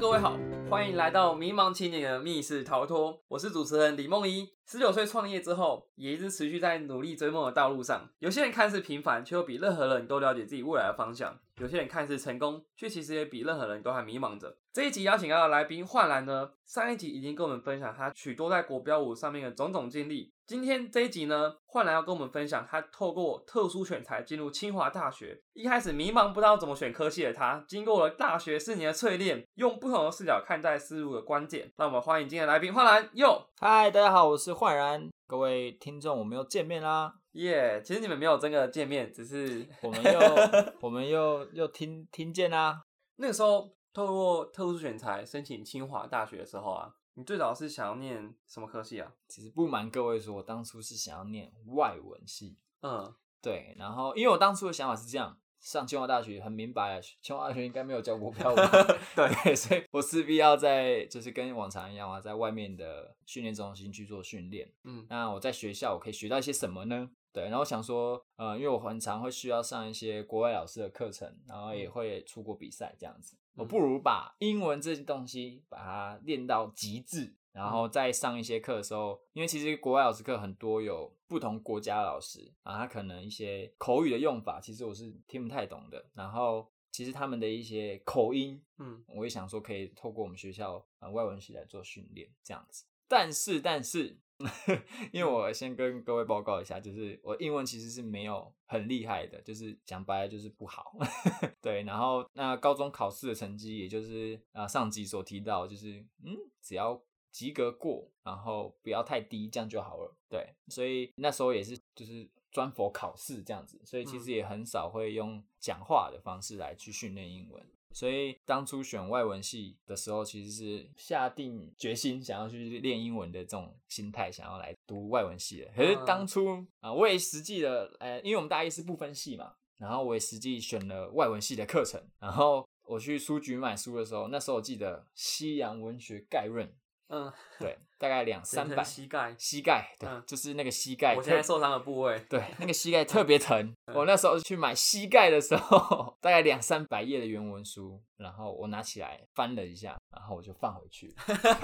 各位好，欢迎来到迷茫青年的密室逃脱。我是主持人李梦怡。十九岁创业之后，也一直持续在努力追梦的道路上。有些人看似平凡，却又比任何人都了解自己未来的方向；有些人看似成功，却其实也比任何人都还迷茫着。这一集邀请到的来宾焕然呢，上一集已经跟我们分享他许多在国标舞上面的种种经历。今天这一集呢，焕然要跟我们分享他透过特殊选材进入清华大学。一开始迷茫不知道怎么选科系的他，经过了大学四年的淬炼，用不同的视角看待事物的关键。让我们欢迎今天的来宾焕然哟。嗨，大家好，我是焕然，各位听众，我们又见面啦。耶，其实你们没有真的见面，只是 我们又 我们又又听听见啦。那个时候透过特殊选材申请清华大学的时候啊，你最早是想要念什么科系啊？其实不瞒各位说，我当初是想要念外文系。嗯，对，然后因为我当初的想法是这样，上清华大学很明白，清华大学应该没有教国标舞，对，所以我势必要在就是跟往常一样啊，在外面的训练中心去做训练。嗯。那我在学校我可以学到一些什么呢？对，然后我想说，呃，因为我很常会需要上一些国外老师的课程，然后也会出国比赛这样子，我不如把英文这些东西把它练到极致，然后再上一些课的时候，因为其实国外老师课很多有不同国家的老师啊，他可能一些口语的用法，其实我是听不太懂的，然后其实他们的一些口音，嗯我也想说可以透过我们学校呃外文系来做训练这样子。但是但是，因为我先跟各位报告一下，就是我英文其实是没有很厉害的，就是讲白了就是不好。对，然后那高中考试的成绩，也就是啊上集所提到，就是嗯只要及格过，然后不要太低，这样就好了。对，所以那时候也是就是专佛考试这样子，所以其实也很少会用讲话的方式来去训练英文。所以当初选外文系的时候，其实是下定决心想要去练英文的这种心态，想要来读外文系的。可是当初啊，我也实际的，呃，因为我们大一是不分系嘛，然后我也实际选了外文系的课程。然后我去书局买书的时候，那时候我记得《西洋文学概论》，嗯，对，大概两三百膝盖，膝盖，对，嗯就是那个膝盖。我现在受伤的部位。对，那个膝盖特别疼。嗯我那时候去买膝盖的时候，大概两三百页的原文书，然后我拿起来翻了一下，然后我就放回去。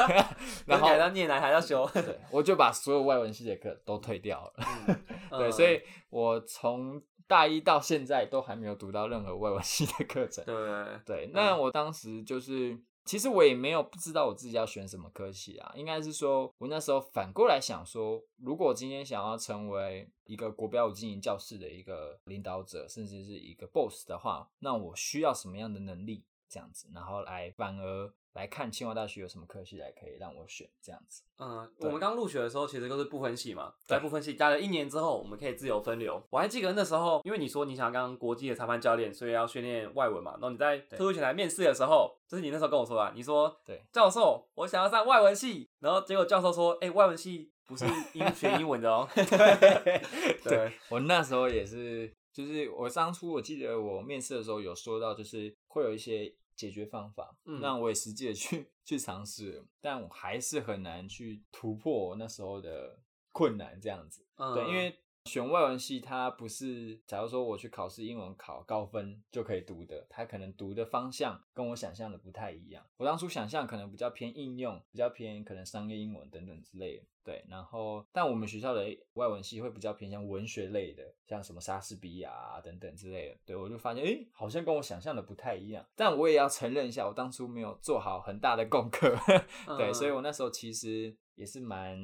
然后还要念来还要修。对，我就把所有外文系的课都退掉了。对，嗯所以我从大一到现在都还没有读到任何外文系的课程。对对，那我当时就是，其实我也没有不知道我自己要选什么科系啊，应该是说我那时候反过来想说，如果今天想要成为一个国标舞经营教室的一个领导者，甚至是一个 boss 的话，那我需要什么样的能力？这样子，然后来反而来看清华大学有什么科系来可以让我选这样子。嗯，我们刚入学的时候其实都是不分系嘛，对在不分系待了一年之后，我们可以自由分流。我还记得那时候，因为你说你想要当国际的裁判教练，所以要训练外文嘛。然后你在特殊选材面试的时候，就是你那时候跟我说的，你说对教授，我想要上外文系，然后结果教授说，哎、外文系不是英 学英文的哦。对，我那时候也是，就是我当初我记得我面试的时候有说到，就是会有一些解决方法，嗯。那我也实际的去 去尝试，但我还是很难去突破我那时候的困难，这样子。嗯对，因为选外文系，它不是假如说我去考试英文考高分就可以读的，它可能读的方向跟我想象的不太一样。我当初想象可能比较偏应用，比较偏可能商业英文等等之类的。对，然后但我们学校的外文系会比较偏向文学类的，像什么莎士比亚啊等等之类的。对我就发现，诶，好像跟我想象的不太一样。但我也要承认一下，我当初没有做好很大的功课。对，嗯所以我那时候其实也是蛮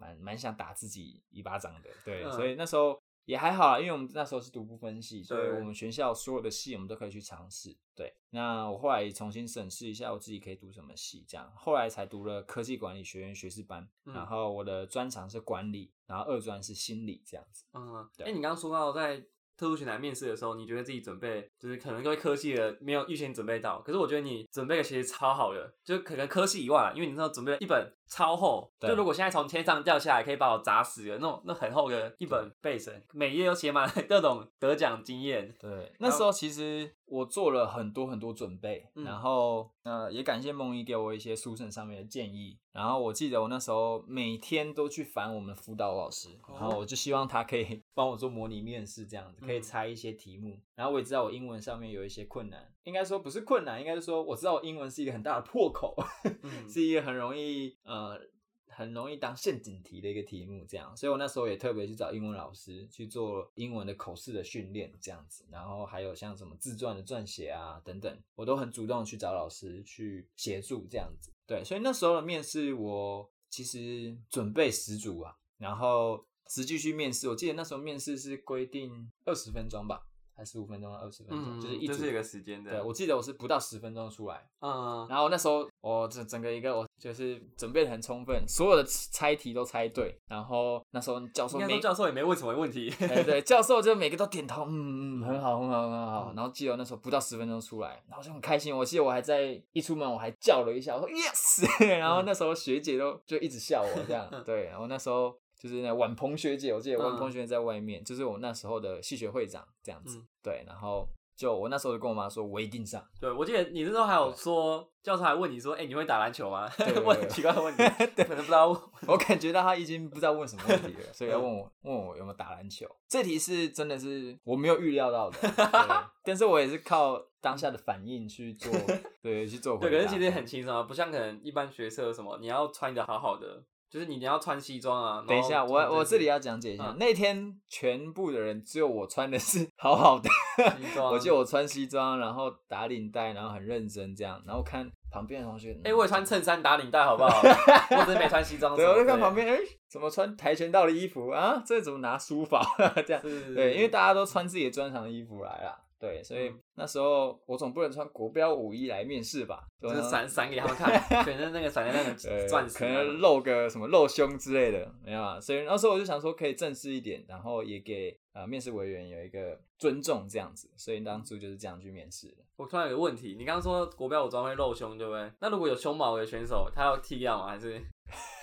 蛮蛮想打自己一巴掌的，对，嗯所以那时候也还好啦，因为我们那时候是读不分系，所以我们学校所有的系我们都可以去尝试。对，那我后来也重新审视一下我自己可以读什么系，这样后来才读了科技管理学院学士班，嗯然后我的专长是管理，然后二专是心理这样子。嗯，对哎、你刚刚说到在特殊选材面试的时候，你觉得自己准备就是可能各位科系的没有预先准备到，可是我觉得你准备的其实超好的，就可能科系以外啦，因为你知道准备了一本超厚，对就如果现在从天上掉下来可以把我砸死的那种那很厚的一本备审，每页都写满了各种得奖经验。对，那时候其实我做了很多很多准备，嗯然后呃也感谢梦怡给我一些书审上面的建议。然后我记得我那时候每天都去烦我们辅导老师，然后我就希望他可以 帮我做模拟面试这样子，可以嗯猜一些题目。然后我也知道我英文文上面有一些困难，应该说不是困难，应该是说我知道我英文是一个很大的破口，嗯 是一个很容易呃呃很容易当陷阱题的一个题目，这样，所以我那时候也特别去找英文老师去做英文的口试的训练，这样子，然后还有像什么自传的撰写啊等等，我都很主动去找老师去协助这样子。对，所以那时候的面试我其实准备十足啊，然后实际去面试，我记得那时候面试是规定二十分钟吧，还十五分钟、二十分钟，嗯，就是一直。就是一个时间的。对，我记得我是不到十分钟出来，嗯，然后那时候我整整个一个我就是准备的很充分，所有的猜题都猜对，然后那时候教授每应该说教授也没问什么问题。对对，教授就每个都点头，嗯嗯，很好很好很好。嗯然后记得那时候不到十分钟出来，然后就很开心。我记得我还在一出门我还叫了一下，我说 yes，然后那时候学姐都就一直笑我这样，对，然后那时候。就是那婉鹏学姐，我记得婉鹏学姐在外面，就是我那时候的系学会长这样子，嗯对，然后就我那时候就跟我妈说，我一定上，对，我记得你那时候还有说，教授还问你说，哎，你会打篮球吗？问很奇怪的问题，可能不知道问。我感觉到他已经不知道问什么问题了，所以要嗯问我问我有没有打篮球。这题是真的是我没有预料到的，对 但是我也是靠当下的反应去做，对，去做回对，可是其实很轻松啊，不像可能一般学社什么，你要穿的好好的，就是你你要穿西装啊。等一下，我我这里要要讲解一下，嗯那天全部的人只有我穿的是好好的，西 装。我记得我穿西装，然后打领带，然后很认真这样，然后看旁边的同学，哎，我也穿衬衫打领带，好不好？我只是没穿西装。对，我就看旁边，哎、怎么穿跆拳道的衣服啊？这怎么拿书法 这样？是，对，因为大家都穿自己的专长的衣服来啦。对，所以嗯那时候我总不能穿国标舞衣来面试吧？就是吧闪闪给他们看，全身那个闪的那呃个钻石啊，可能露个什么露胸之类的，没有啊。所以那时候我就想说可以正式一点，然后也给呃面试委员有一个尊重这样子，所以当初就是这样去面试的。我突然有个问题，你刚刚说国标舞装会露胸，对不对？那如果有胸毛的选手，他要剃掉吗？还是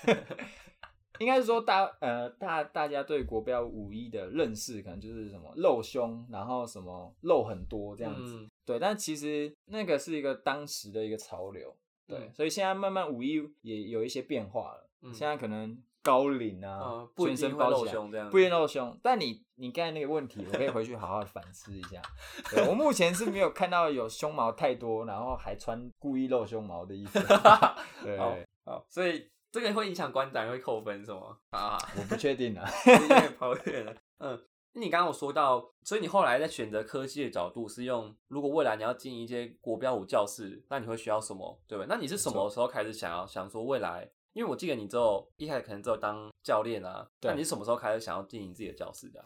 应该是说大呃大大家对国标舞衣的认识，可能就是什么露胸，然后什么露很多这样子。嗯对，但其实那个是一个当时的一个潮流，对，嗯所以现在慢慢舞衣也有一些变化了。嗯现在可能高领啊，全身包起来，不一定露胸。但你你刚才那个问题，我可以回去好好反思一下。对我目前是没有看到有胸毛太多，然后还穿故意露胸毛的衣服。对，好好，所以这个会影响观展，会扣分是吗？啊，我不确定啊。有点跑远了。嗯，你刚刚有说到，所以你后来在选择科技的角度是用，如果未来你要进一些国标舞教室，那你会需要什么？对吧？那你是什么时候开始想要想说未来？因为我记得你之后一开始可能只有当教练啊，对那你是什么时候开始想要经营自己的教室的啊、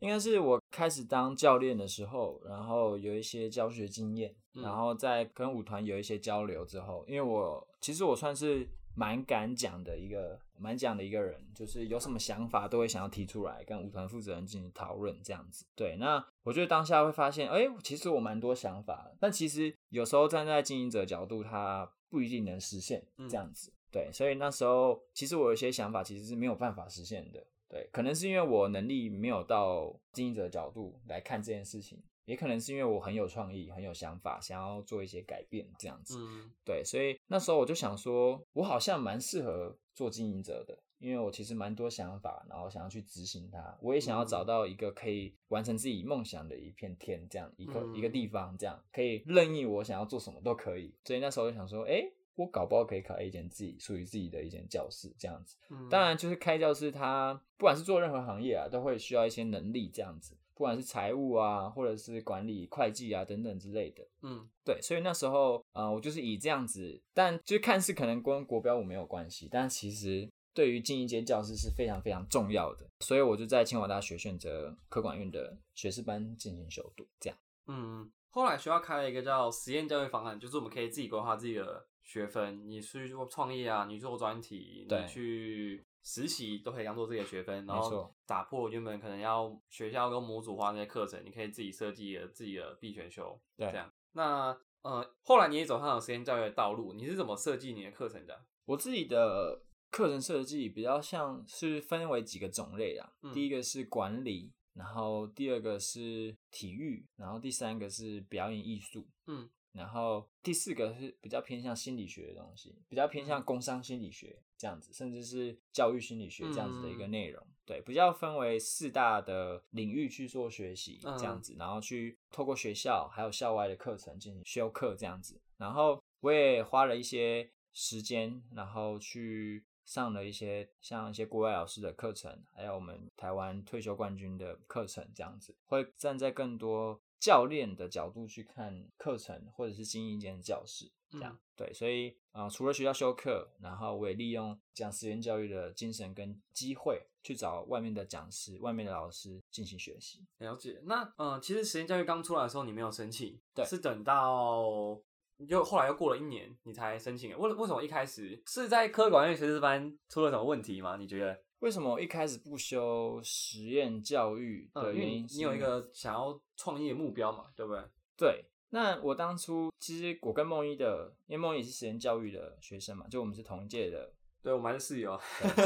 应该是我开始当教练的时候，然后有一些教学经验，嗯然后在跟舞团有一些交流之后，因为我其实我算是蛮敢讲的一个蛮讲的一个人，就是有什么想法都会想要提出来跟舞团负责人进行讨论这样子。对，那我觉得当下会发现，哎、其实我蛮多想法的，但其实有时候站在经营者角度，他不一定能实现嗯这样子。对，所以那时候其实我有些想法其实是没有办法实现的。对，可能是因为我能力没有到经营者的角度来看这件事情，也可能是因为我很有创意、很有想法，想要做一些改变这样子。嗯对，所以那时候我就想说，我好像蛮适合做经营者的，因为我其实蛮多想法，然后想要去执行它。我也想要找到一个可以完成自己梦想的一片天，这样一个、一个嗯地方，这样可以任意我想要做什么都可以。所以那时候就想说，哎、我搞不好可以开一间自己属于自己的一间教室，这样子。嗯当然，就是开教室，它不管是做任何行业啊，都会需要一些能力这样子，不管是财务啊，或者是管理、会计啊等等之类的。嗯对，所以那时候，呃，我就是以这样子，但就看似可能跟国标舞没有关系，但其实对于进一间教室是非常非常重要的，所以我就在清华大学选择科管院的学士班进行修读，这样。嗯，后来学校开了一个叫实验教育方案，就是我们可以自己规划自己的学分，你去做创业啊，你做专题，对你去实习都可以当做自己的学分，然后打破原本可能要学校跟模组化那些课程，你可以自己设计了自己的必选修，对这样。那呃，后来你也走上了实验教育的道路，你是怎么设计你的课程的？我自己的课程设计比较像是分为几个种类啦，嗯第一个是管理，然后第二个是体育，然后第三个是表演艺术，嗯，然后第四个是比较偏向心理学的东西，比较偏向工商心理学这样子，甚至是教育心理学这样子的一个内容。对，比较分为四大的领域去做学习这样子，然后去透过学校还有校外的课程进行修课这样子。然后我也花了一些时间，然后去上了一些像一些国外老师的课程，还有我们台湾退休冠军的课程这样子，会站在更多。教练的角度去看课程，或者是经营一间教室，这样对，所以啊，除了学校修课，然后我也利用讲实验教育的精神跟机会，去找外面的讲师、外面的老师进行学习。了解。那嗯，其实实验教育刚出来的时候，你没有申请，对，是等到又后来又过了一年，你才申请。为为什么一开始是在科管院学士班出了什么问题吗？你觉得？为什么我一开始不修实验教育的原因？你有一个想要创业目标嘛，对不对？对。那我当初其实我跟梦一的，因为梦一也是实验教育的学生嘛，就我们是同一届的。对，我们是室友。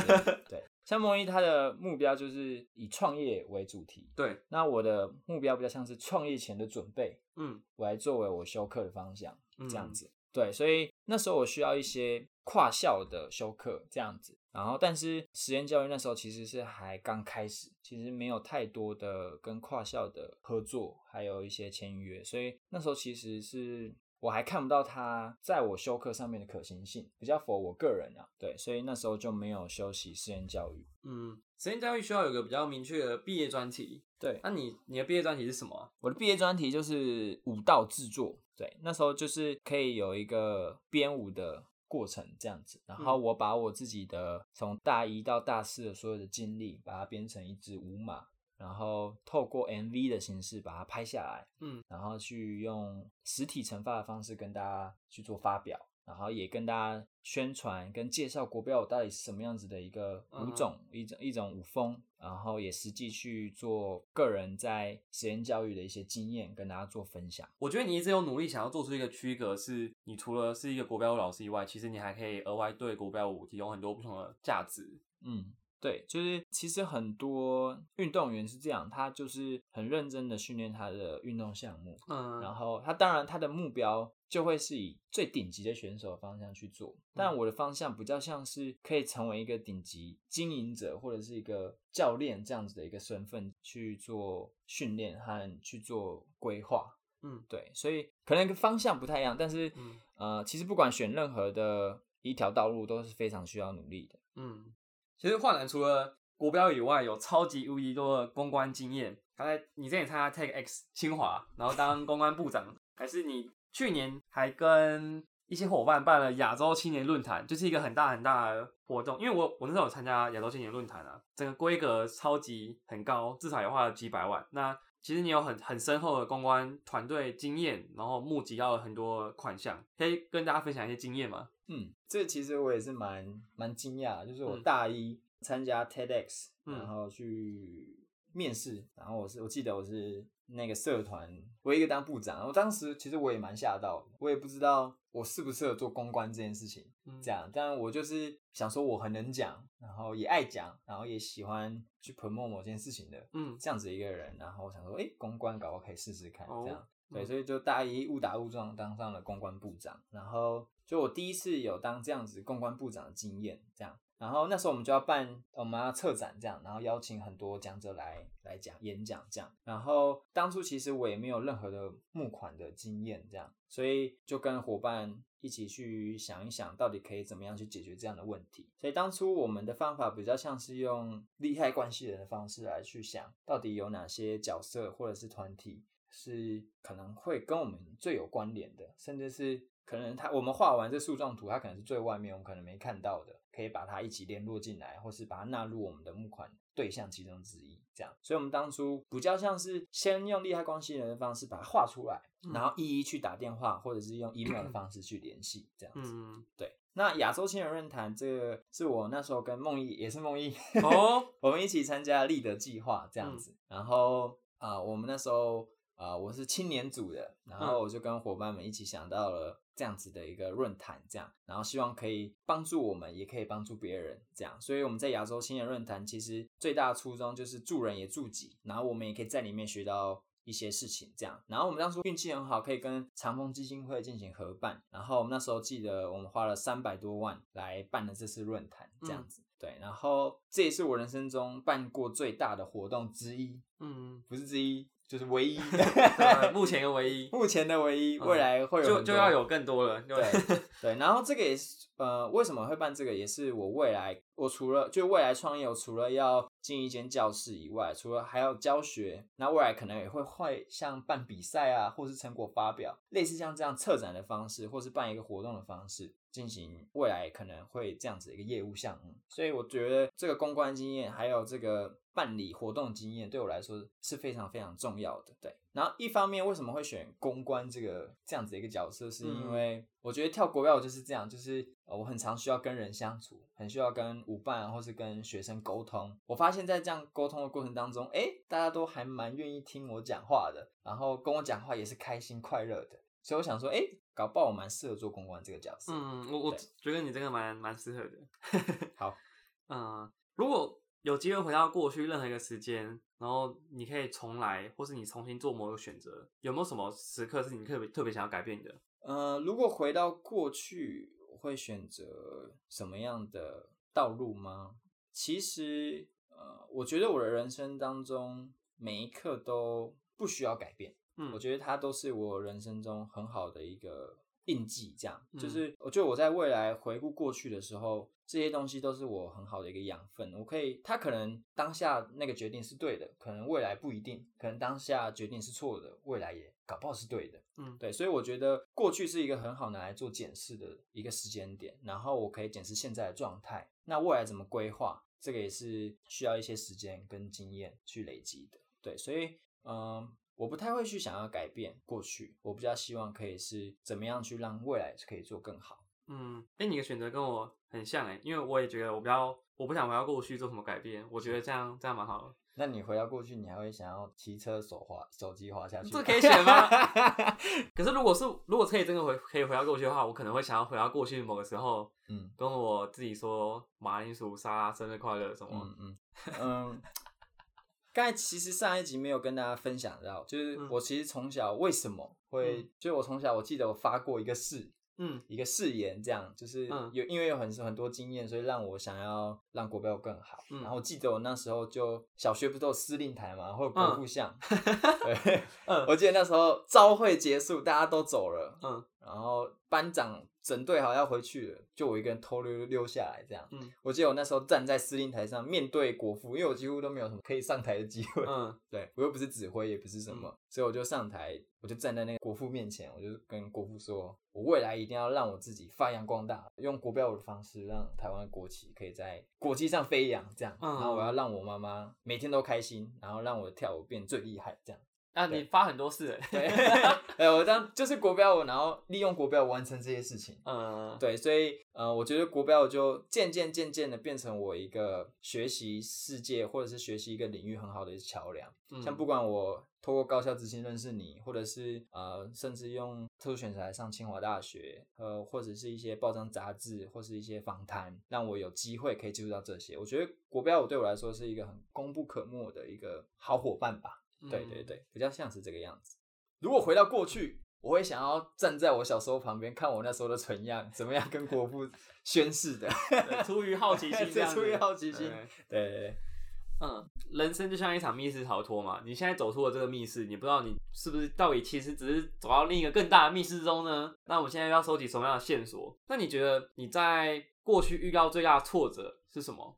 对。像梦一他的目标就是以创业为主题。对。那我的目标比较像是创业前的准备。嗯。我来作为我修课的方向，这样子。对，所以那时候我需要一些跨校的修课，这样子。然后，但是实验教育那时候其实是还刚开始，其实没有太多的跟跨校的合作，还有一些签约，所以那时候其实是我还看不到它在我修课上面的可行性，比较符合我个人啊。对，所以那时候就没有修习实验教育。嗯，实验教育需要有个比较明确的毕业专题。对，那你你的毕业专题是什么？我的毕业专题就是舞蹈制作。对，那时候就是可以有一个编舞的。过程这样子，然后我把我自己的从大一到大四的所有的经历，把它编成一支舞码，然后透过 MV 的形式把它拍下来，嗯，然后去用实体成发的方式跟大家去做发表。然后也跟大家宣传跟介绍国标舞到底是什么样子的一个舞种，一种一种舞风，然后也实际去做个人在实验教育的一些经验，跟大家做分享。我觉得你一直有努力想要做出一个区隔，是你除了是一个国标舞老师以外，其实你还可以额外对国标舞提供很多不同的价值。嗯。对，就是其实很多运动员是这样，他就是很认真的训练他的运动项目，嗯，然后他当然他的目标就会是以最顶级的选手方向去做，但我的方向比较像是可以成为一个顶级经营者或者是一个教练这样子的一个身份去做训练和去做规划，嗯，对，所以可能方向不太一样，但是呃，其实不管选任何的一条道路都是非常需要努力的，嗯。其实焕然除了国标以外，有超级无敌多的公关经验。刚才你之前参加 Take X 清华，然后当公关部长，还是你去年还跟一些伙伴办了亚洲青年论坛，就是一个很大很大的活动。因为我我那时候有参加亚洲青年论坛啊，整个规格超级很高，至少也花了几百万。那其实你有很很深厚的公关团队经验，然后募集到了很多款项，可以跟大家分享一些经验吗？嗯，这其实我也是蛮蛮惊讶，就是我大一参加 TEDx，然后去面试，然后我是我记得我是那个社团我一一个当部长，我当时其实我也蛮吓到，我也不知道我适不适合做公关这件事情，这样，但我就是想说我很能讲，然后也爱讲，然后也喜欢去 promote 某件事情的，嗯，这样子一个人，然后我想说，哎，公关搞我可以试试看，这样，对，所以就大一误打误撞当上了公关部长，然后。就我第一次有当这样子公关部长的经验，这样，然后那时候我们就要办，我们要策展这样，然后邀请很多讲者来来讲演讲这样，然后当初其实我也没有任何的募款的经验，这样，所以就跟伙伴一起去想一想，到底可以怎么样去解决这样的问题。所以当初我们的方法比较像是用利害关系人的方式来去想，到底有哪些角色或者是团体是可能会跟我们最有关联的，甚至是。可能他我们画完这树状图，它可能是最外面，我们可能没看到的，可以把它一起联络进来，或是把它纳入我们的募款对象其中之一。这样，所以我们当初比较像是先用利害关系人的方式把它画出来，然后一一去打电话，或者是用 email 的方式去联系，这样子。对。那亚洲青年论坛，这个是我那时候跟梦毅，也是梦毅哦，我们一起参加立德计划这样子。然后啊，我们那时候啊，我是青年组的，然后我就跟伙伴们一起想到了。这样子的一个论坛，这样，然后希望可以帮助我们，也可以帮助别人，这样。所以我们在亚洲青年论坛，其实最大的初衷就是助人也助己，然后我们也可以在里面学到一些事情这样。然后我们当初运气很好，可以跟长风基金会进行合办。然后我们那时候记得我们花了三百多万来办了这次论坛，这样子。对，然后这也是我人生中办过最大的活动之一。嗯，不是之一。就是唯一，目前的唯一，目前的唯一，未来会有就就要有更多了。对 对，然后这个也是呃，为什么会办这个，也是我未来我除了就未来创业，我除了要进一间教室以外，除了还要教学，那未来可能也会会像办比赛啊，或是成果发表，类似像这样策展的方式，或是办一个活动的方式。进行未来可能会这样子一个业务项目，所以我觉得这个公关经验还有这个办理活动经验对我来说是非常非常重要的。对，然后一方面为什么会选公关这个这样子一个角色，是因为我觉得跳国标就是这样，就是呃我很常需要跟人相处，很需要跟舞伴或是跟学生沟通。我发现在这样沟通的过程当中，哎，大家都还蛮愿意听我讲话的，然后跟我讲话也是开心快乐的。所以我想说，哎，搞不好我蛮适合做公关这个角色。嗯，我我觉得你这个蛮蛮适合的。好，嗯，如果有机会回到过去任何一个时间，然后你可以重来，或是你重新做某个选择，有没有什么时刻是你特别特别想要改变的？呃，如果回到过去，我会选择什么样的道路吗？其实，呃，我觉得我的人生当中每一刻都不需要改变。我觉得它都是我人生中很好的一个印记，这样就是我觉得我在未来回顾过去的时候，这些东西都是我很好的一个养分。我可以，它可能当下那个决定是对的，可能未来不一定，可能当下决定是错的，未来也搞不好是对的。嗯，对，所以我觉得过去是一个很好拿来做检视的一个时间点，然后我可以检视现在的状态，那未来怎么规划，这个也是需要一些时间跟经验去累积的。对，所以嗯。我不太会去想要改变过去，我比较希望可以是怎么样去让未来可以做更好。嗯，哎，你的选择跟我很像哎，因为我也觉得我比较，我不想回到过去做什么改变，我觉得这样这样蛮好的。那你回到过去，你还会想要骑车手滑手机滑下去？这可以选吗？可是如果是如果可以真的回可以回到过去的话，我可能会想要回到过去某个时候，嗯，跟我自己说马铃薯沙拉生日快乐什么，嗯嗯嗯。刚才其实上一集没有跟大家分享到，就是我其实从小为什么会，就我从小我记得我发过一个誓，嗯，一个誓言，这样就是有因为有很很多经验，所以让我想要让国标更好。然后我记得我那时候就小学不都有司令台嘛，或者国父像，对，我记得那时候朝会结束，大家都走了，嗯，然后班长。整队好要回去了，就我一个人偷溜溜下来这样。嗯，我记得我那时候站在司令台上面对国父，因为我几乎都没有什么可以上台的机会。嗯，对我又不是指挥，也不是什么，所以我就上台，我就站在那个国父面前，我就跟国父说，我未来一定要让我自己发扬光大，用国标舞的方式让台湾国旗可以在国际上飞扬，这样。然后我要让我妈妈每天都开心，然后让我跳舞变最厉害，这样。啊，你发很多次，对，哎，我当就是国标舞，然后利用国标完成这些事情，嗯，对，所以呃，我觉得国标舞就渐渐渐渐的变成我一个学习世界或者是学习一个领域很好的桥梁。像不管我通过高校之星认识你，或者是呃，甚至用特殊选材上清华大学，呃，或者是一些报章杂志，或是一些访谈，让我有机会可以接触到这些。我觉得国标舞对我来说是一个很功不可没的一个好伙伴吧。对对对，比较像是这个样子。如果回到过去，我会想要站在我小时候旁边，看我那时候的存样怎么样跟国父宣誓的。出于好奇心，出于好奇心。对对对，嗯，人生就像一场密室逃脱嘛。你现在走出了这个密室，你不知道你是不是到底其实只是走到另一个更大的密室中呢？那我们现在要收集什么样的线索？那你觉得你在过去遇到最大的挫折是什么？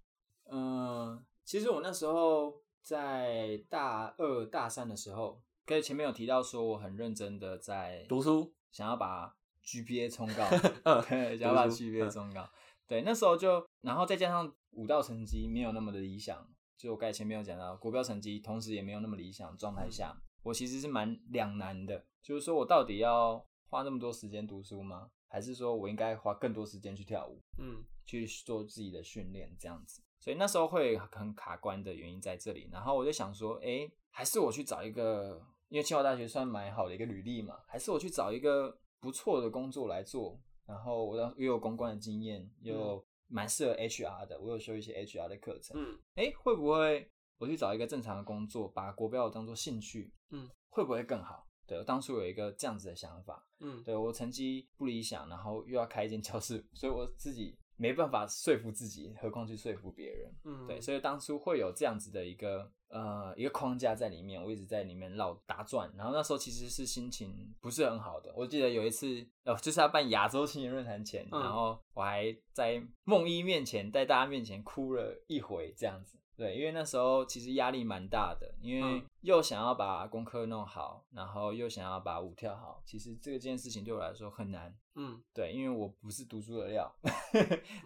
嗯，其实我那时候。在大二大三的时候，跟前面有提到说我很认真的在读书，想要把 GPA 冲高，对，想要把 GPA 冲高。对，那时候就，然后再加上舞蹈成绩没有那么的理想，就我刚才前面有讲到国标成绩，同时也没有那么理想状态下，我其实是蛮两难的，就是说我到底要花那么多时间读书吗？还是说我应该花更多时间去跳舞，嗯，去做自己的训练这样子？所以那时候会很卡关的原因在这里，然后我就想说，哎，还是我去找一个，因为清华大学算蛮好的一个履历嘛，还是我去找一个不错的工作来做，然后我又有公关的经验，又蛮适合 HR 的，我有修一些 HR 的课程，嗯，哎，会不会我去找一个正常的工作，把国标当做兴趣，嗯，会不会更好？对我当初有一个这样子的想法，嗯，对我成绩不理想，然后又要开一间教室，所以我自己没办法说服自己，何况去说服别人。嗯，对，所以当初会有这样子的一个呃一个框架在里面，我一直在里面绕打转。然后那时候其实是心情不是很好的。我记得有一次，呃，就是要办亚洲青年论坛前，嗯然后我还在梦一面前，在大家面前哭了一回这样子。对，因为那时候其实压力蛮大的，因为嗯又想要把功课弄好，然后又想要把舞跳好。其实这个件事情对我来说很难。嗯，对，因为我不是读书的料。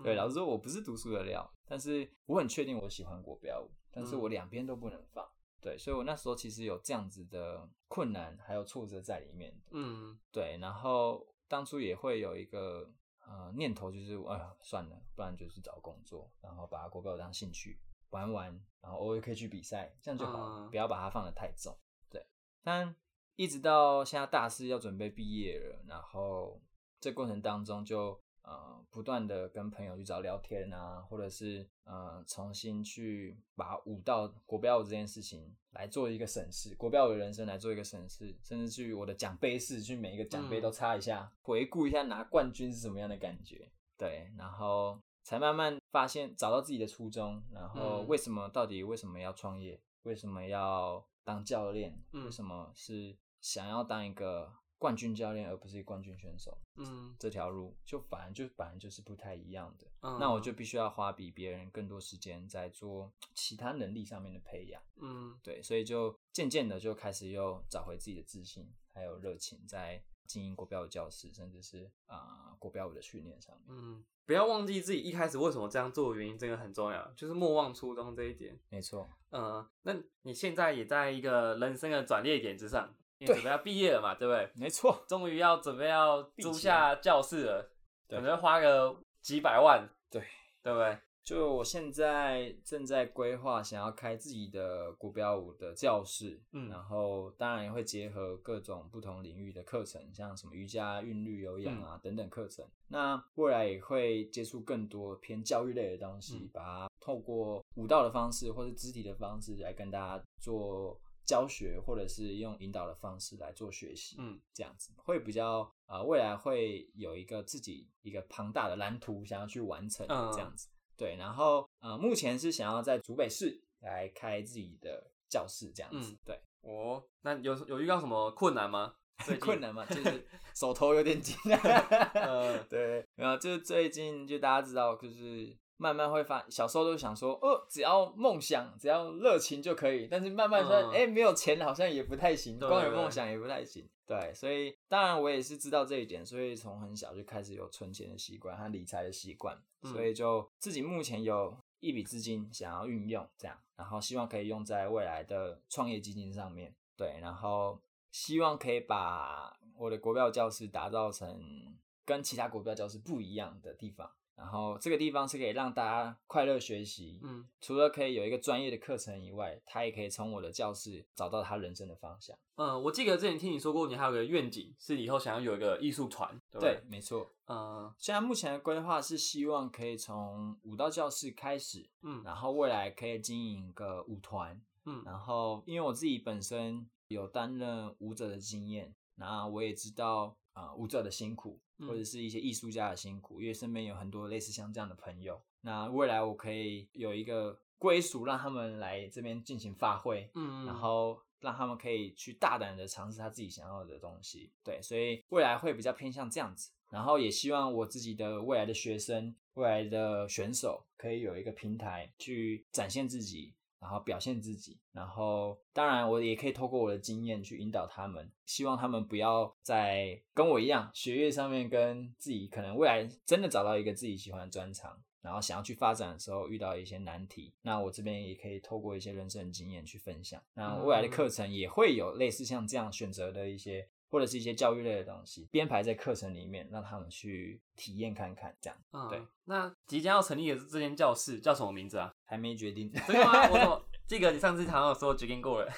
对，嗯老实说，我不是读书的料，但是我很确定我喜欢国标舞，但是嗯我两边都不能放。对，所以我那时候其实有这样子的困难还有挫折在里面。嗯，对，然后当初也会有一个呃念头，就是哎呀算了，不然就是找工作，然后把国标舞当兴趣玩玩，然后偶尔可以去比赛，这样就好了，嗯不要把它放得太重。对，但一直到现在大四要准备毕业了，然后这过程当中就呃不断的跟朋友去找聊天啊，或者是呃重新去把舞蹈国标舞这件事情来做一个审视，国标舞的人生来做一个审视，甚至去我的奖杯室去每一个奖杯嗯都擦一下，回顾一下拿冠军是什么样的感觉。对，然后才慢慢发现找到自己的初衷，然后嗯为什么到底为什么要创业，为什么要当教练，嗯为什么是想要当一个冠军教练而不是冠军选手，嗯，这条路就反正就反而就是不太一样的。嗯那我就必须要花比别人更多时间在做其他能力上面的培养。嗯对，所以就渐渐的就开始又找回自己的自信，还有热情，在经营国标舞教室，甚至是啊、国标舞的训练上面。嗯，不要忘记自己一开始为什么这样做的原因，真的很重要，就是莫忘初衷这一点。没错，嗯，那你现在也在一个人生的转捩点之上，因为准备要毕业了嘛，对不对？没错，终于要准备要租下教室了，对可能花个几百万，对，对不对？就我现在正在规划想要开自己的国标舞的教室，嗯然后当然也会结合各种不同领域的课程，像什么瑜伽、韵律、有氧嗯啊、等等课程。那未来也会接触更多偏教育类的东西，嗯把它透过舞蹈的方式或是肢体的方式来跟大家做教学，或者是用引导的方式来做学习。嗯这样子会比较呃，未来会有一个自己一个庞大的蓝图想要去完成嗯这样子。对，然后呃，目前是想要在竹北市来开自己的教室这样子。嗯对，哦，那有有遇到什么困难吗？最 困难嘛，就是 手头有点紧。呃对，然后就是最近就大家知道，就是慢慢会发，小时候都想说，哦，只要梦想，只要热情就可以，但是慢慢说，嗯哎、没有钱好像也不太行，对光有梦想也不太行。对，所以当然我也是知道这一点，所以从很小就开始有存钱的习惯和理财的习惯，嗯所以就自己目前有一笔资金想要运用，这样，然后希望可以用在未来的创业基金上面。对，然后希望可以把我的国标教室打造成跟其他国标教室不一样的地方。然后这个地方是可以让大家快乐学习，嗯除了可以有一个专业的课程以外，他也可以从我的教室找到他人生的方向。嗯，我记得之前听你说过，你还有个愿景，是以后想要有一个艺术团，对对对？，没错。嗯现在目前的规划是希望可以从舞蹈教室开始，嗯然后未来可以经营一个舞团，嗯然后因为我自己本身有担任舞者的经验，那我也知道啊、呃舞者的辛苦，嗯或者是一些艺术家的辛苦，因为身边有很多类似像这样的朋友。那未来我可以有一个归属，让他们来这边进行发挥，嗯，然后让他们可以去大胆的尝试他自己想要的东西。对，所以未来会比较偏向这样子。然后也希望我自己的未来的学生、未来的选手可以有一个平台去展现自己，然后表现自己。然后当然我也可以透过我的经验去引导他们，希望他们不要在跟我一样学业上面跟自己可能未来真的找到一个自己喜欢的专长。然后想要去发展的时候遇到一些难题，那我这边也可以透过一些人生的经验去分享。那未来的课程也会有类似像这样选择的一些，或者是一些教育类的东西编排在课程里面，让他们去体验看看。这样嗯对。那即将要成立的这间教室叫什么名字啊？还没决定。真的吗？我怎么记得你上次好像有说决定过了？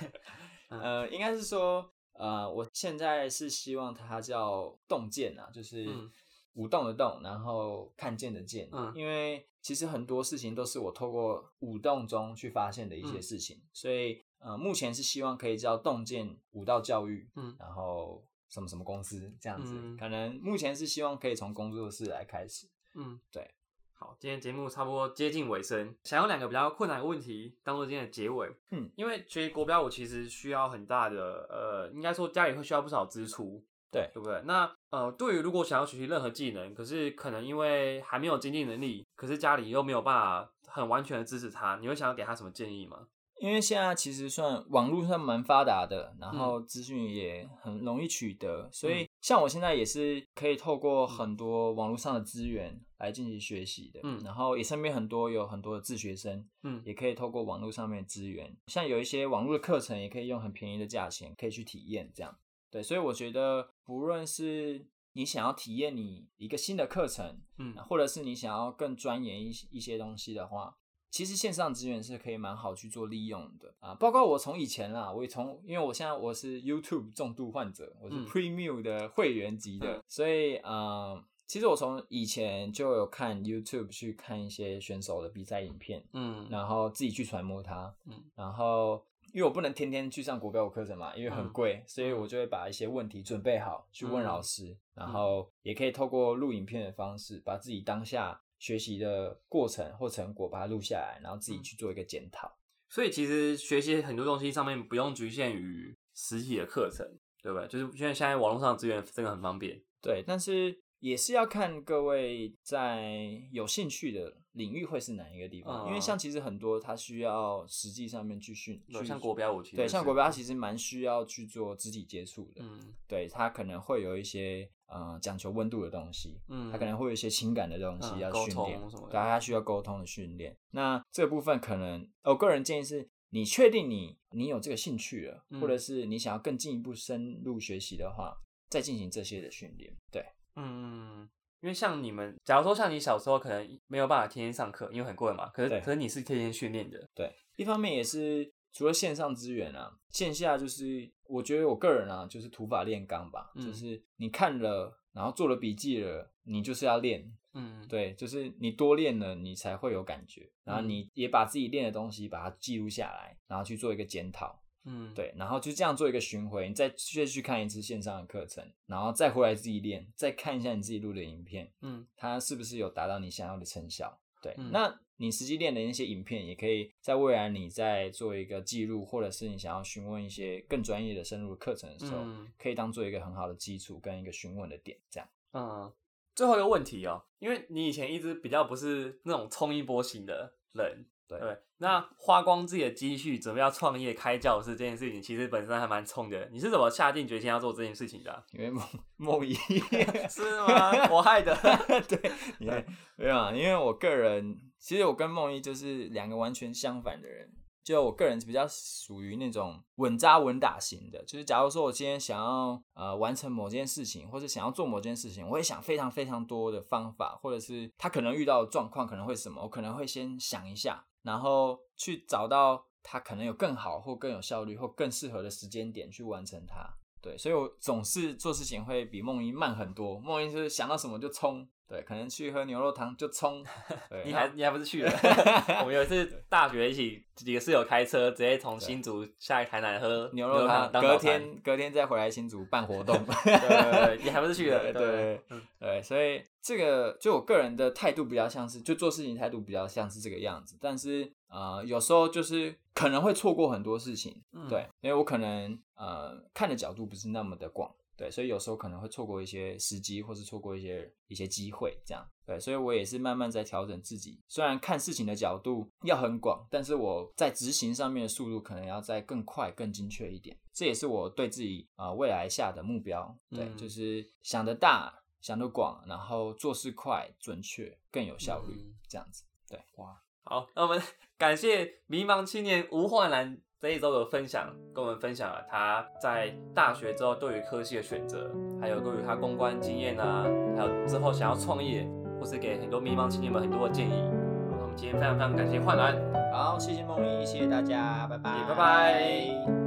呃，应该是说，呃，我现在是希望它叫洞见啊，就是嗯舞动的动，然后看见的见。嗯因为其实很多事情都是我透过舞动中去发现的一些嗯事情，所以呃，目前是希望可以叫洞见舞蹈教育，嗯然后什么什么公司这样子，嗯可能目前是希望可以从工作室来开始。嗯，对。好，今天节目差不多接近尾声，想用两个比较困难的问题当做今天的结尾。嗯，因为学习国标舞其实需要很大的，呃，应该说家里会需要不少支出，对对不对？那呃，对于如果想要学习任何技能，可是可能因为还没有经济能力，可是家里又没有办法很完全的支持他，你会想要给他什么建议吗？因为现在其实算网络算蛮发达的，然后资讯也很容易取得，所以像我现在也是可以透过很多网络上的资源来进行学习的，嗯。然后也身边很多有很多的自学生，嗯。也可以透过网络上面的资源，像有一些网络的课程，也可以用很便宜的价钱可以去体验这样。对，所以我觉得不论是你想要体验你一个新的课程，嗯。或者是你想要更钻研一些一些东西的话，其实线上资源是可以蛮好去做利用的啊。包括我从以前啦，我也从因为我现在我是 YouTube 重度患者，我是嗯 Premium 的会员级的，嗯所以呃，其实我从以前就有看 YouTube 去看一些选手的比赛影片，嗯然后自己去揣摩它，嗯然后。因为我不能天天去上国标舞课程嘛，因为很嗯贵，所以我就会把一些问题准备好去问嗯老师，然后也可以透过录影片的方式，把自己当下学习的过程或成果把它录下来，然后自己嗯去做一个检讨。所以其实学习很多东西上面不用局限于实体的课程，对不对？就是因为现在网络上的资源真的很方便。对，但是也是要看各位在有兴趣的领域会是哪一个地方，因为嗯像其实很多它需要实际上面去训，像国标舞对，像是国标它其实蛮需要去做肢体接触的，嗯对，它可能会有一些呃讲求温度的东西，嗯它可能会有一些情感的东西要训练，对，它需要沟通的训练。那这部分可能我个人建议是。你确定你你有这个兴趣了，嗯或者是你想要更进一步深入学习的话，再进行这些的训练。对，嗯，因为像你们，假如说像你小时候可能没有办法天天上课，因为很贵嘛。可是可是你是天天训练的，对，一方面也是除了线上资源啊，线下就是我觉得我个人啊，就是土法炼钢吧，嗯。就是你看了，然后做了笔记了，你就是要练，嗯，对，就是你多练了，你才会有感觉，然后嗯。你也把自己练的东西把它记录下来，然后去做一个检讨，嗯，对，然后就这样做一个巡回，你再再去看一次线上的课程，然后再回来自己练，再看一下你自己录的影片，嗯。它是不是有达到你想要的成效？对，嗯那你实际练的那些影片，也可以在未来你在做一个记录，或者是你想要询问一些更专业的深入的课程的时候，嗯可以当做一个很好的基础跟一个询问的点，这样。嗯。最后一个问题哦，因为你以前一直比较不是那种冲一波型的人，对对，那花光自己的积蓄准备要创业开教室这件事情，其实本身还蛮冲的。你是怎么下定决心要做这件事情的啊、因为梦梦一，是吗？我害的。对，你看，对啊，因为我个人其实我跟梦一就是两个完全相反的人。就我个人比较属于那种稳扎稳打型的，就是假如说我今天想要呃完成某件事情，或者想要做某件事情，我会想非常非常多的方法，或者是他可能遇到的状况可能会什么，我可能会先想一下，然后去找到它可能有更好或更有效率或更适合的时间点去完成它。对，所以我总是做事情会比梦一慢很多。梦一是想到什么就冲，对，可能去喝牛肉汤就冲。对，你还你还不是去了？我们有一次大学一起几个室友开车，直接从新竹下来台南喝牛肉汤，隔天隔天再回来新竹办活动。对对对，你还不是去了？对对对嗯对，所以这个就我个人的态度比较像是，就做事情态度比较像是这个样子。但是呃，有时候就是可能会错过很多事情，嗯对，因为我可能呃看的角度不是那么的广，对，所以有时候可能会错过一些时机，或是错过一些一些机会，这样，对，所以我也是慢慢在调整自己。虽然看事情的角度要很广，但是我在执行上面的速度可能要再更快、更精确一点。这也是我对自己啊、呃未来下的目标，对，嗯就是想得大、想得广，然后做事快、准确、更有效率，嗯这样子。对，哇好，那我们 感谢迷茫青年吴焕兰这一周的分享，跟我们分享了他在大学之后对于科系的选择，还有对于他公关经验啊，还有之后想要创业，或是给很多迷茫青年们很多的建议。那我们今天非常非常感谢焕然，好，谢谢梦怡，谢谢大家，拜拜，也拜拜。